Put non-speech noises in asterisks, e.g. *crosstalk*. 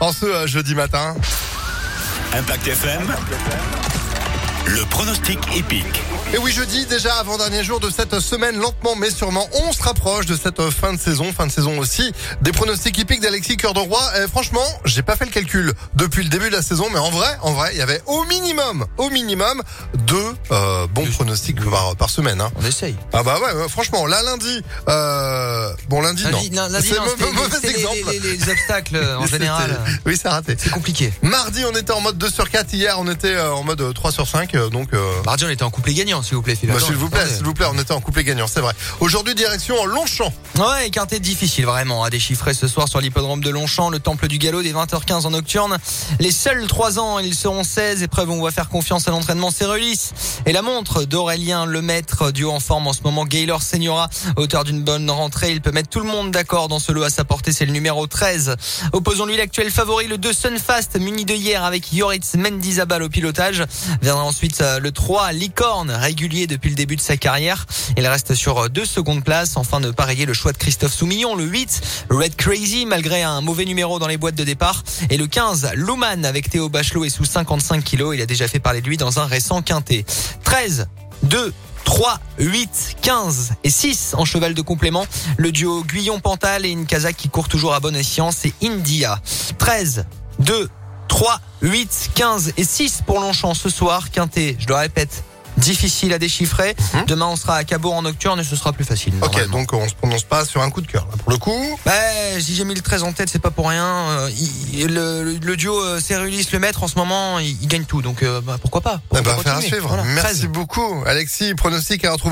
en ce euh, jeudi matin. Impact FM. Le pronostic épique. Et oui, jeudi, déjà avant-dernier jour de cette semaine, lentement mais sûrement, on se rapproche de cette fin de saison, fin de saison aussi, des pronostics hippiques d'Alexis Cœur de Roi. Et franchement, j'ai pas fait le calcul depuis le début de la saison, mais en vrai, en vrai, il y avait au minimum, au minimum, deux euh, pronostics par, par semaine. Hein. On essaye. Ah bah ouais, franchement, là lundi, euh, bon lundi, Lundi, non, c'est mauvais exemple. les- les- les obstacles euh, en *laughs* général. Oui, c'est raté. C'est compliqué. Mardi, on était en mode 2 sur 4. Hier, on était euh, en mode 3 sur 5. euh, Donc, euh, Mardi, on était en couplet gagnant, s'il vous plaît, bah, s'il vous plaît, s'il vous plaît, on était en couplet gagnant, c'est vrai. Aujourd'hui, direction en Longchamp. Ouais, quintet difficile vraiment à déchiffrer ce soir sur l'hippodrome de Longchamp, le temple du galop des 20h15 en nocturne. Les seuls 3 ans, ils seront 16. Épreuve où on va faire confiance à l'entraînement, c'est Relis. Et la montre d'Aurélien Lemaître, duo en forme en ce moment, Gaylor Seniora, auteur d'une bonne rentrée. Il peut mettre tout le monde d'accord dans ce lot à sa portée, c'est le numéro 13. Opposons-lui l'actuel favori, le 2 Sunfast, muni de hier avec Yoritz Mendizabal au pilotage. Viendra ensuite euh, le 3 Licorne, régulier depuis le début de sa carrière. Il reste sur euh, deux secondes places. Enfin, ne pas rayer le choix de Christophe Soumillon, le 8 Red Crazy, malgré un mauvais numéro dans les boîtes de départ. Et le 15 Luman avec Théo Bachelot et sous 55 kilos. Il a déjà fait parler de lui dans un récent quintet. 13, 2, 3, 8, 15 et 6 en cheval de complément. Le duo Guyon-Pantal et une Kazakh qui court toujours à bonne escient, c'est India. 13, 2, 3, 8, 15 et 6 pour Longchamp ce soir. Quintet, je le répète, difficile à déchiffrer. Demain, on sera à Cabot en nocturne et ce sera plus facile. Ok, donc on se prononce pas sur un coup de cœur. là. Pour le coup, Bah, si j'ai mis le 13 en tête, c'est pas pour rien. Euh, il- le, duo euh, Cerulis le maître en ce moment, il, il gagne tout. Donc euh, bah, pourquoi pas? Eh Pourquoi ben, faire à continuer? suivre. Voilà, Merci 13. beaucoup, Alexis. Pronostic à retrouver.